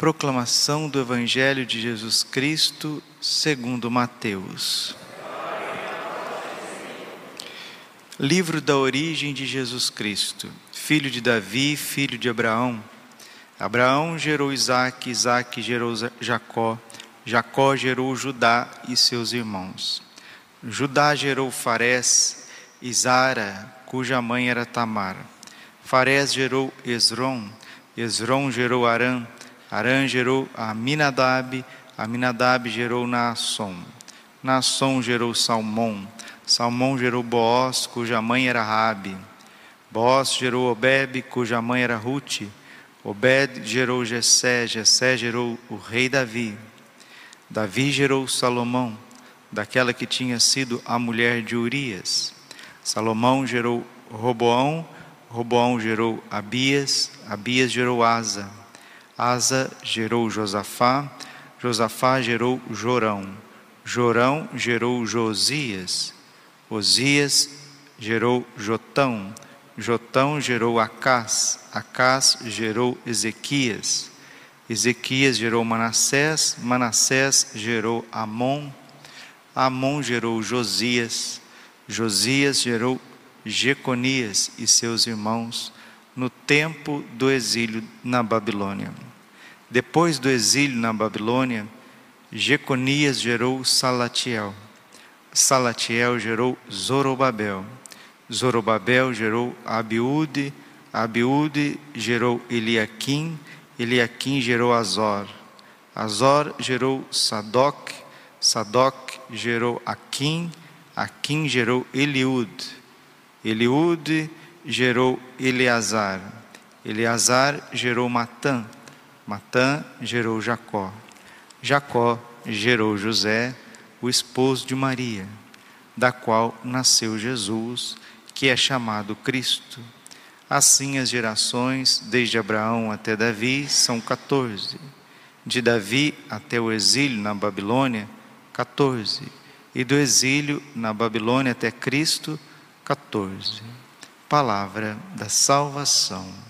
Proclamação do Evangelho de Jesus Cristo, segundo Mateus. Livro da origem de Jesus Cristo, filho de Davi, filho de Abraão. Abraão gerou Isaac, Isaac gerou Jacó, Jacó gerou Judá e seus irmãos. Judá gerou Farés Zara, cuja mãe era Tamar. Farés gerou Esrom, Esrom gerou Arã, Arã gerou Aminadab, Aminadab gerou Naasson. Naasson gerou Salmão, Salmão gerou Boaz, cuja mãe era Rabi. Boaz gerou Obed, cuja mãe era Ruth. Obed gerou Jessé, Jessé gerou o rei Davi. Davi gerou Salomão, daquela que tinha sido a mulher de Urias. Salomão gerou Roboão, Roboão gerou Abias, Abias gerou Asa. Asa gerou Josafá, Josafá gerou Jorão, Jorão gerou Josias, Osias gerou Jotão, Jotão gerou Acás, Acás gerou Ezequias, Ezequias gerou Manassés, Manassés gerou Amon, Amon gerou Josias, Josias gerou Jeconias e seus irmãos no tempo do exílio na Babilônia. Depois do exílio na Babilônia, Jeconias gerou Salatiel. Salatiel gerou Zorobabel. Zorobabel gerou Abiúde. Abiúde gerou Eliaquim. Eliaquim gerou Azor. Azor gerou Sadoc. Sadoc gerou Aquim. Aquim gerou Eliúde. Eliúde gerou Eleazar. Eleazar gerou Matã. Matã gerou Jacó. Jacó gerou José, o esposo de Maria, da qual nasceu Jesus, que é chamado Cristo. Assim as gerações, desde Abraão até Davi, são 14. De Davi até o exílio na Babilônia, 14. E do exílio na Babilônia até Cristo, 14. Palavra da salvação.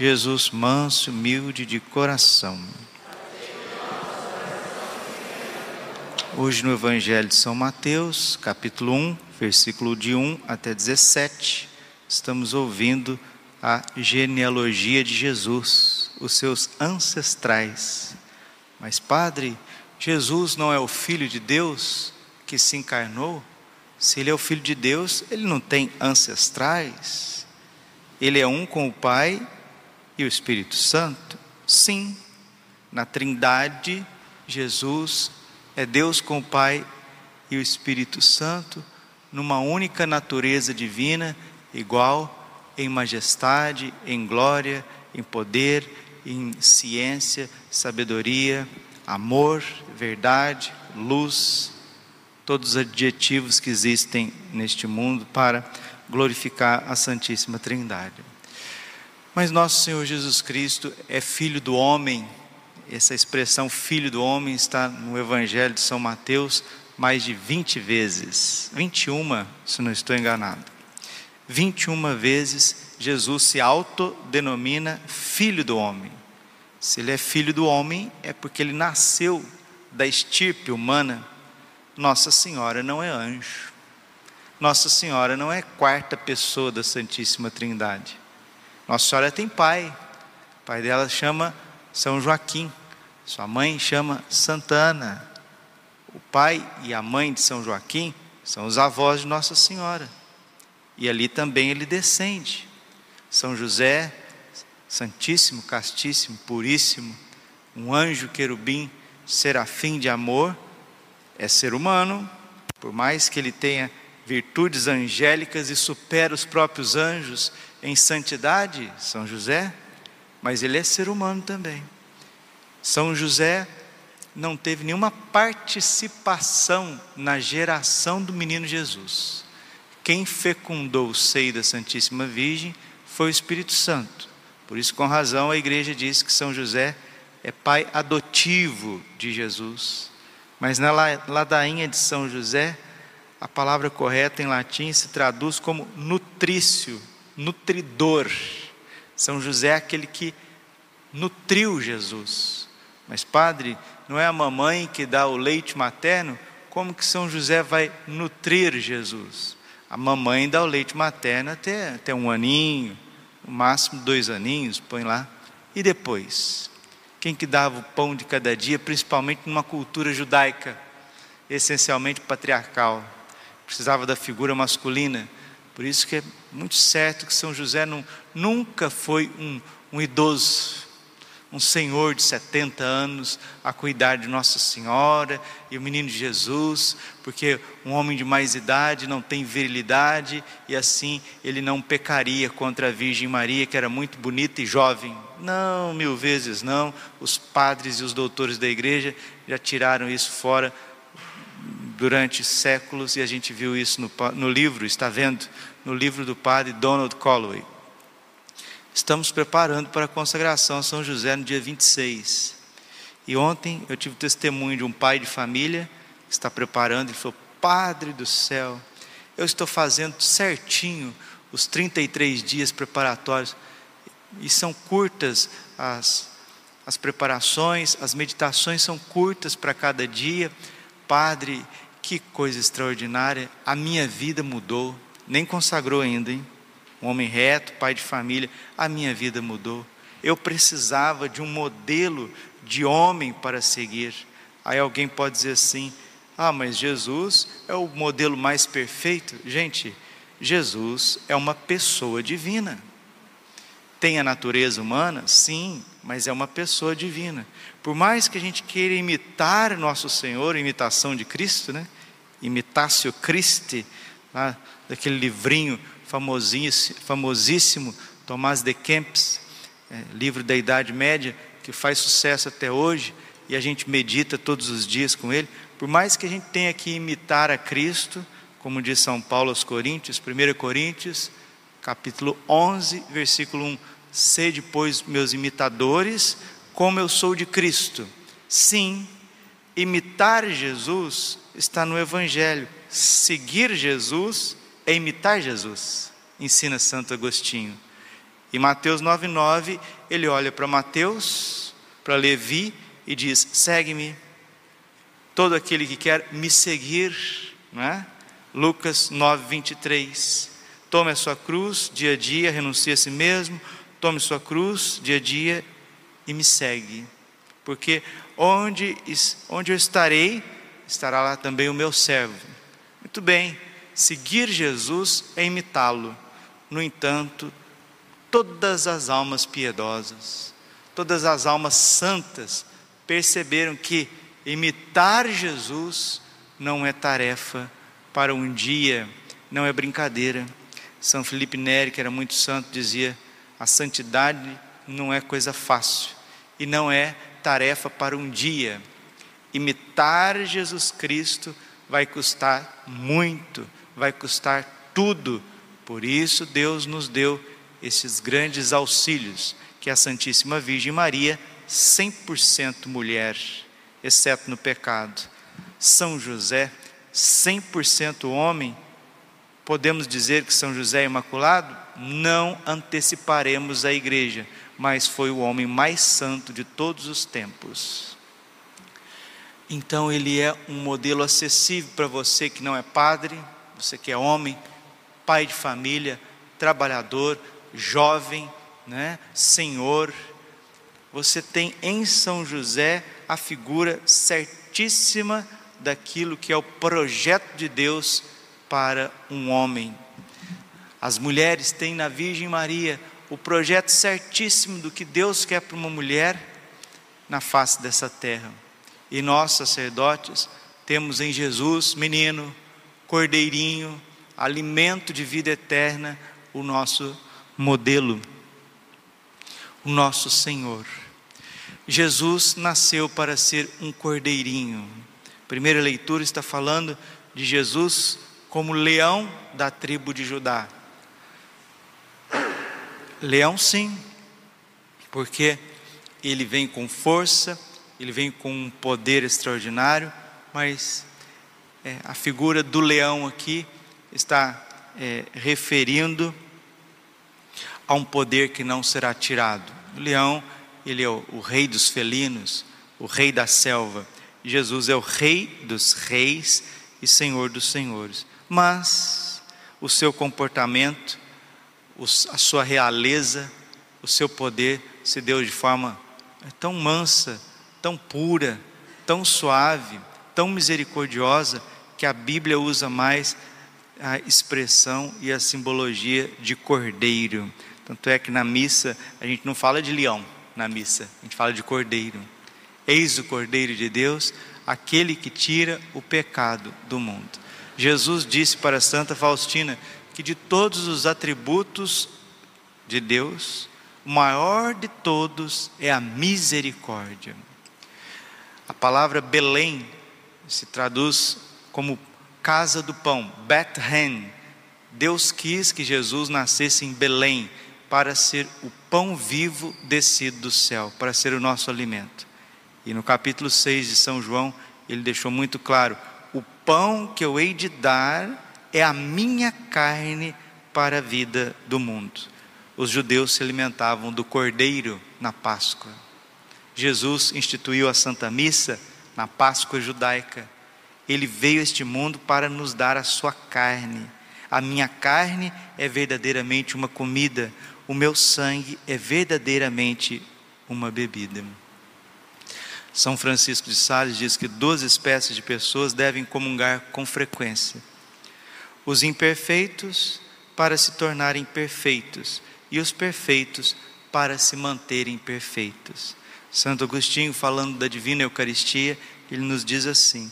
Jesus manso, humilde de coração. Hoje no Evangelho de São Mateus, capítulo 1, versículo de 1 até 17, estamos ouvindo a genealogia de Jesus, os seus ancestrais. Mas, Padre, Jesus não é o Filho de Deus que se encarnou? Se ele é o Filho de Deus, ele não tem ancestrais? Ele é um com o Pai e o Espírito Santo? Sim, na Trindade, Jesus é Deus com o Pai e o Espírito Santo, numa única natureza divina, igual em majestade, em glória, em poder, em ciência, sabedoria, amor, verdade, luz, todos os adjetivos que existem neste mundo para glorificar a Santíssima Trindade. Mas nosso Senhor Jesus Cristo é filho do homem. Essa expressão filho do homem está no Evangelho de São Mateus mais de 20 vezes. 21, se não estou enganado. 21 vezes Jesus se autodenomina filho do homem. Se ele é filho do homem, é porque ele nasceu da estirpe humana. Nossa Senhora não é anjo. Nossa Senhora não é quarta pessoa da Santíssima Trindade. Nossa Senhora tem pai. O pai dela chama São Joaquim. Sua mãe chama Santana. O pai e a mãe de São Joaquim são os avós de Nossa Senhora. E ali também ele descende. São José, Santíssimo, Castíssimo, Puríssimo, um anjo querubim, serafim de amor, é ser humano, por mais que ele tenha virtudes angélicas e supera os próprios anjos em santidade, São José, mas ele é ser humano também. São José não teve nenhuma participação na geração do menino Jesus. Quem fecundou o seio da Santíssima Virgem foi o Espírito Santo. Por isso, com razão, a igreja diz que São José é pai adotivo de Jesus. Mas na ladainha de São José, a palavra correta em latim se traduz como nutrício, nutridor. São José é aquele que nutriu Jesus. Mas, padre, não é a mamãe que dá o leite materno? Como que São José vai nutrir Jesus? A mamãe dá o leite materno até, até um aninho, no máximo dois aninhos, põe lá. E depois? Quem que dava o pão de cada dia, principalmente numa cultura judaica, essencialmente patriarcal? Precisava da figura masculina. Por isso que é muito certo que São José não, nunca foi um, um idoso, um senhor de 70 anos a cuidar de Nossa Senhora e o menino Jesus, porque um homem de mais idade não tem virilidade e assim ele não pecaria contra a Virgem Maria, que era muito bonita e jovem. Não, mil vezes não. Os padres e os doutores da igreja já tiraram isso fora durante séculos e a gente viu isso no, no livro, está vendo, no livro do padre Donald Calloway. Estamos preparando para a consagração a São José no dia 26. E ontem eu tive testemunho de um pai de família que está preparando, ele falou: Padre do céu, eu estou fazendo certinho os 33 dias preparatórios, e são curtas as, as preparações, as meditações são curtas para cada dia. Padre, que coisa extraordinária, a minha vida mudou, nem consagrou ainda, hein? um homem reto, pai de família, a minha vida mudou. Eu precisava de um modelo de homem para seguir. Aí alguém pode dizer assim: ah, mas Jesus é o modelo mais perfeito. Gente, Jesus é uma pessoa divina. Tem a natureza humana? Sim, mas é uma pessoa divina. Por mais que a gente queira imitar nosso Senhor, imitação de Cristo, né? Imitatio Christi, lá, daquele livrinho famosíssimo Tomás de Kempis, é, livro da Idade Média, que faz sucesso até hoje, e a gente medita todos os dias com ele. Por mais que a gente tenha que imitar a Cristo, como diz São Paulo aos Coríntios, 1 Coríntios, capítulo 11, versículo 1: Sede, pois, meus imitadores, como eu sou de Cristo. Sim, imitar Jesus está no Evangelho, seguir Jesus é imitar Jesus, ensina Santo Agostinho. E Mateus 9,9, ele olha para Mateus, para Levi e diz: segue-me. Todo aquele que quer me seguir, não é? Lucas 9, 23. Tome a sua cruz dia a dia, renuncie a si mesmo, tome sua cruz dia a dia e me segue. Porque onde, onde eu estarei, estará lá também o meu servo. Muito bem, Seguir Jesus é imitá-lo. No entanto, todas as almas piedosas, todas as almas santas perceberam que imitar Jesus não é tarefa para um dia, não é brincadeira. São Felipe Neri, que era muito santo, dizia: a santidade não é coisa fácil e não é tarefa para um dia. Imitar Jesus Cristo vai custar muito vai custar tudo. Por isso, Deus nos deu esses grandes auxílios, que a Santíssima Virgem Maria, 100% mulher, exceto no pecado. São José, 100% homem. Podemos dizer que São José é imaculado? Não anteciparemos a igreja, mas foi o homem mais santo de todos os tempos. Então, ele é um modelo acessível para você que não é padre, você que é homem, pai de família, trabalhador, jovem, né, senhor, você tem em São José a figura certíssima daquilo que é o projeto de Deus para um homem. As mulheres têm na Virgem Maria o projeto certíssimo do que Deus quer para uma mulher na face dessa terra. E nós, sacerdotes, temos em Jesus, menino, cordeirinho, alimento de vida eterna, o nosso modelo. o nosso Senhor. Jesus nasceu para ser um cordeirinho. Primeira leitura está falando de Jesus como leão da tribo de Judá. Leão, sim, porque ele vem com força, ele vem com um poder extraordinário, mas é, a figura do leão aqui está é, referindo a um poder que não será tirado. O leão, ele é o, o rei dos felinos, o rei da selva. Jesus é o rei dos reis e senhor dos senhores. Mas o seu comportamento, a sua realeza, o seu poder se deu de forma tão mansa, tão pura, tão suave, tão misericordiosa, que a Bíblia usa mais a expressão e a simbologia de cordeiro. Tanto é que na missa a gente não fala de leão na missa, a gente fala de cordeiro. Eis o cordeiro de Deus, aquele que tira o pecado do mundo. Jesus disse para Santa Faustina que de todos os atributos de Deus, o maior de todos é a misericórdia. A palavra Belém se traduz como casa do pão, Bethlehem. Deus quis que Jesus nascesse em Belém, para ser o pão vivo descido do céu, para ser o nosso alimento. E no capítulo 6 de São João, ele deixou muito claro: o pão que eu hei de dar é a minha carne para a vida do mundo. Os judeus se alimentavam do cordeiro na Páscoa. Jesus instituiu a Santa Missa na Páscoa judaica. Ele veio a este mundo para nos dar a sua carne. A minha carne é verdadeiramente uma comida, o meu sangue é verdadeiramente uma bebida. São Francisco de Sales diz que duas espécies de pessoas devem comungar com frequência: os imperfeitos para se tornarem perfeitos e os perfeitos para se manterem perfeitos. Santo Agostinho, falando da divina Eucaristia, ele nos diz assim: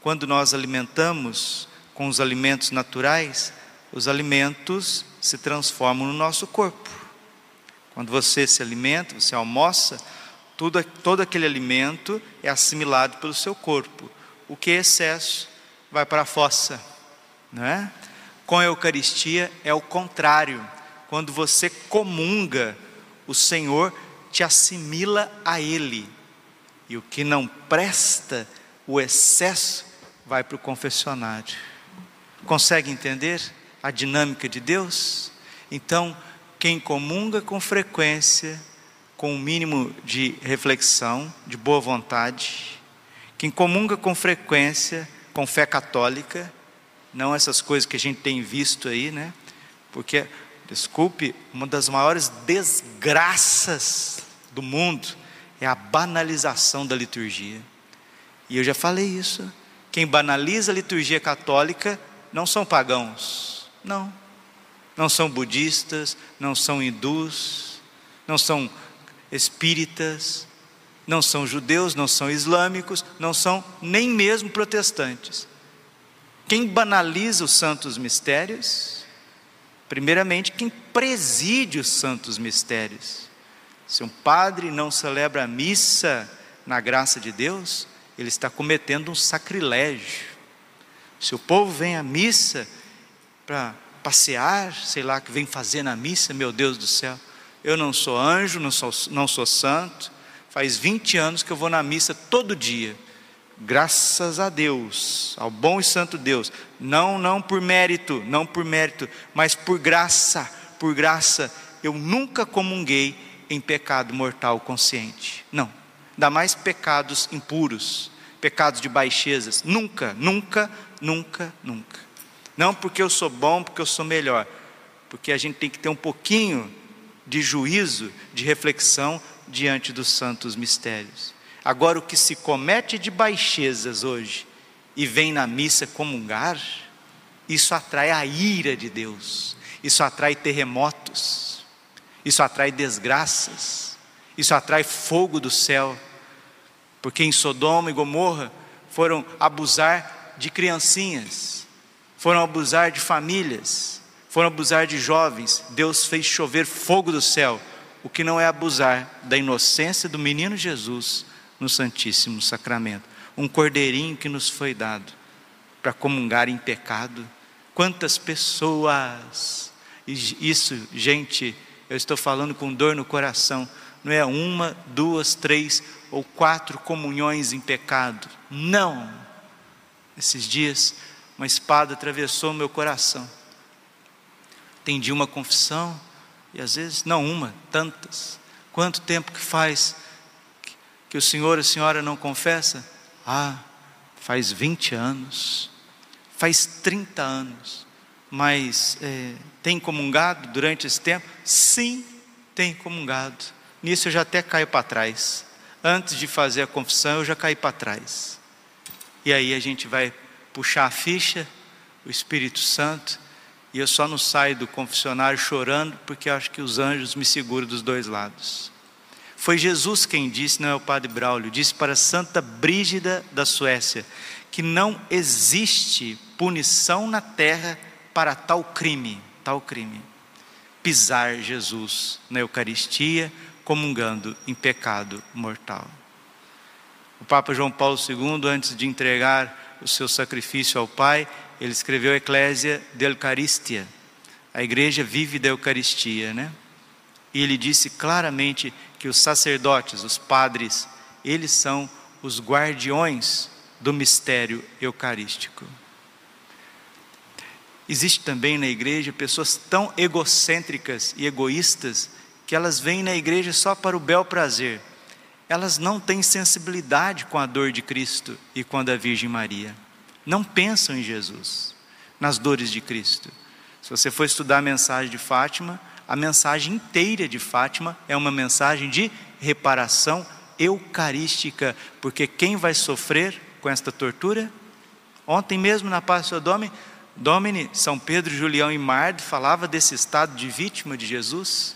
quando nós alimentamos com os alimentos naturais, os alimentos se transformam no nosso corpo. Quando você se alimenta, você almoça, tudo, todo aquele alimento é assimilado pelo seu corpo. O que é excesso vai para a fossa, não é? Com a Eucaristia é o contrário. Quando você comunga, o Senhor te assimila a Ele. E o que não presta, o excesso, vai para o confessionário. Consegue entender a dinâmica de Deus? Então, quem comunga com frequência, com o um mínimo de reflexão, de boa vontade, quem comunga com frequência, com fé católica, não essas coisas que a gente tem visto aí, né? Porque, desculpe, uma das maiores desgraças do mundo é a banalização da liturgia. E eu já falei isso. Quem banaliza a liturgia católica não são pagãos, não. Não são budistas, não são hindus, não são espíritas, não são judeus, não são islâmicos, não são nem mesmo protestantes. Quem banaliza os santos mistérios? Primeiramente, quem preside os santos mistérios. Se um padre não celebra a missa na graça de Deus, ele está cometendo um sacrilégio. Se o povo vem à missa para passear, sei lá, que vem fazer na missa, meu Deus do céu, eu não sou anjo, não sou, não sou santo, faz 20 anos que eu vou na missa todo dia, graças a Deus, ao bom e santo Deus, não, não por mérito, não por mérito, mas por graça, por graça, eu nunca comunguei em pecado mortal consciente, não, ainda mais pecados impuros, pecados de baixezas. Nunca, nunca, nunca, nunca. Não porque eu sou bom, porque eu sou melhor, porque a gente tem que ter um pouquinho de juízo, de reflexão diante dos santos mistérios. Agora, o que se comete de baixezas hoje e vem na missa comungar, isso atrai a ira de Deus, isso atrai terremotos, isso atrai desgraças, isso atrai fogo do céu porque em Sodoma e Gomorra foram abusar de criancinhas, foram abusar de famílias, foram abusar de jovens. Deus fez chover fogo do céu. O que não é abusar da inocência do menino Jesus no Santíssimo Sacramento. Um cordeirinho que nos foi dado para comungar em pecado. Quantas pessoas, isso, gente, eu estou falando com dor no coração, não é uma, duas, três ou quatro comunhões em pecado. Não. Esses dias, uma espada atravessou meu coração. Atendi uma confissão, e às vezes, não uma, tantas. Quanto tempo que faz que o senhor e a senhora não confessa? Ah, faz 20 anos, faz 30 anos. Mas é, tem comungado durante esse tempo? Sim, tem comungado. Nisso eu já até caio para trás. Antes de fazer a confissão, eu já caí para trás. E aí a gente vai puxar a ficha, o Espírito Santo, e eu só não saio do confessionário chorando, porque acho que os anjos me seguram dos dois lados. Foi Jesus quem disse, não é o Padre Braulio, disse para Santa Brígida da Suécia, que não existe punição na terra para tal crime, tal crime. Pisar Jesus na Eucaristia, comungando em pecado mortal. O Papa João Paulo II, antes de entregar o seu sacrifício ao Pai, ele escreveu Eclésia de Eucaristia. A igreja vive da Eucaristia, né? E ele disse claramente que os sacerdotes, os padres, eles são os guardiões do mistério eucarístico. Existe também na igreja pessoas tão egocêntricas e egoístas que elas vêm na igreja só para o bel prazer. Elas não têm sensibilidade com a dor de Cristo e com a da Virgem Maria. Não pensam em Jesus, nas dores de Cristo. Se você for estudar a mensagem de Fátima, a mensagem inteira de Fátima é uma mensagem de reparação eucarística, porque quem vai sofrer com esta tortura? Ontem mesmo na Páscoa Domini, Domini, São Pedro, Julião e Marde falava desse estado de vítima de Jesus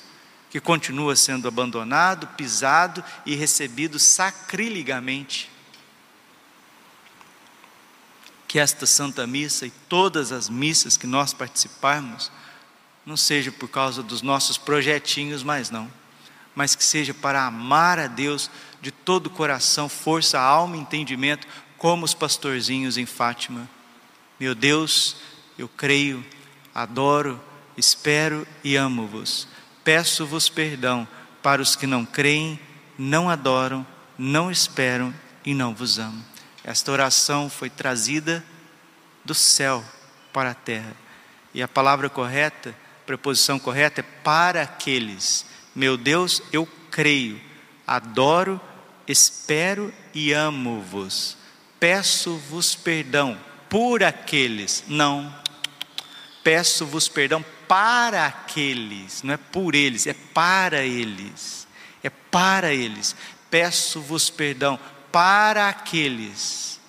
que continua sendo abandonado, pisado e recebido sacrilegamente. Que esta Santa Missa e todas as missas que nós participarmos, não seja por causa dos nossos projetinhos, mas não, mas que seja para amar a Deus de todo o coração, força, alma e entendimento, como os pastorzinhos em Fátima. Meu Deus, eu creio, adoro, espero e amo-vos peço-vos perdão para os que não creem, não adoram, não esperam e não vos amam. Esta oração foi trazida do céu para a terra. E a palavra correta, preposição correta é para aqueles. Meu Deus, eu creio, adoro, espero e amo-vos. Peço-vos perdão por aqueles, não. Peço-vos perdão para aqueles, não é por eles, é para eles. É para eles. Peço-vos perdão para aqueles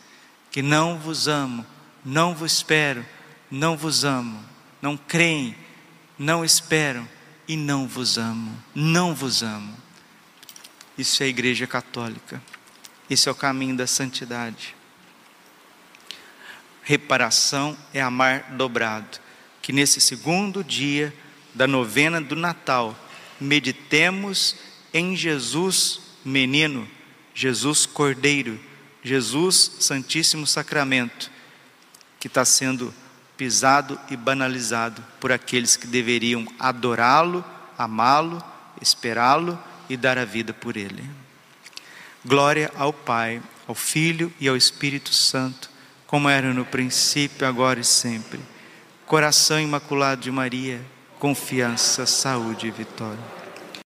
que não vos amam, não vos espero, não vos amo, não creem, não esperam e não vos amo, não vos amo. Isso é a Igreja Católica. Isso é o caminho da santidade. Reparação é amar dobrado que nesse segundo dia da novena do Natal, meditemos em Jesus menino, Jesus Cordeiro, Jesus Santíssimo Sacramento, que está sendo pisado e banalizado por aqueles que deveriam adorá-lo, amá-lo, esperá-lo e dar a vida por ele. Glória ao Pai, ao Filho e ao Espírito Santo, como era no princípio, agora e sempre Coração Imaculado de Maria, confiança, saúde e vitória.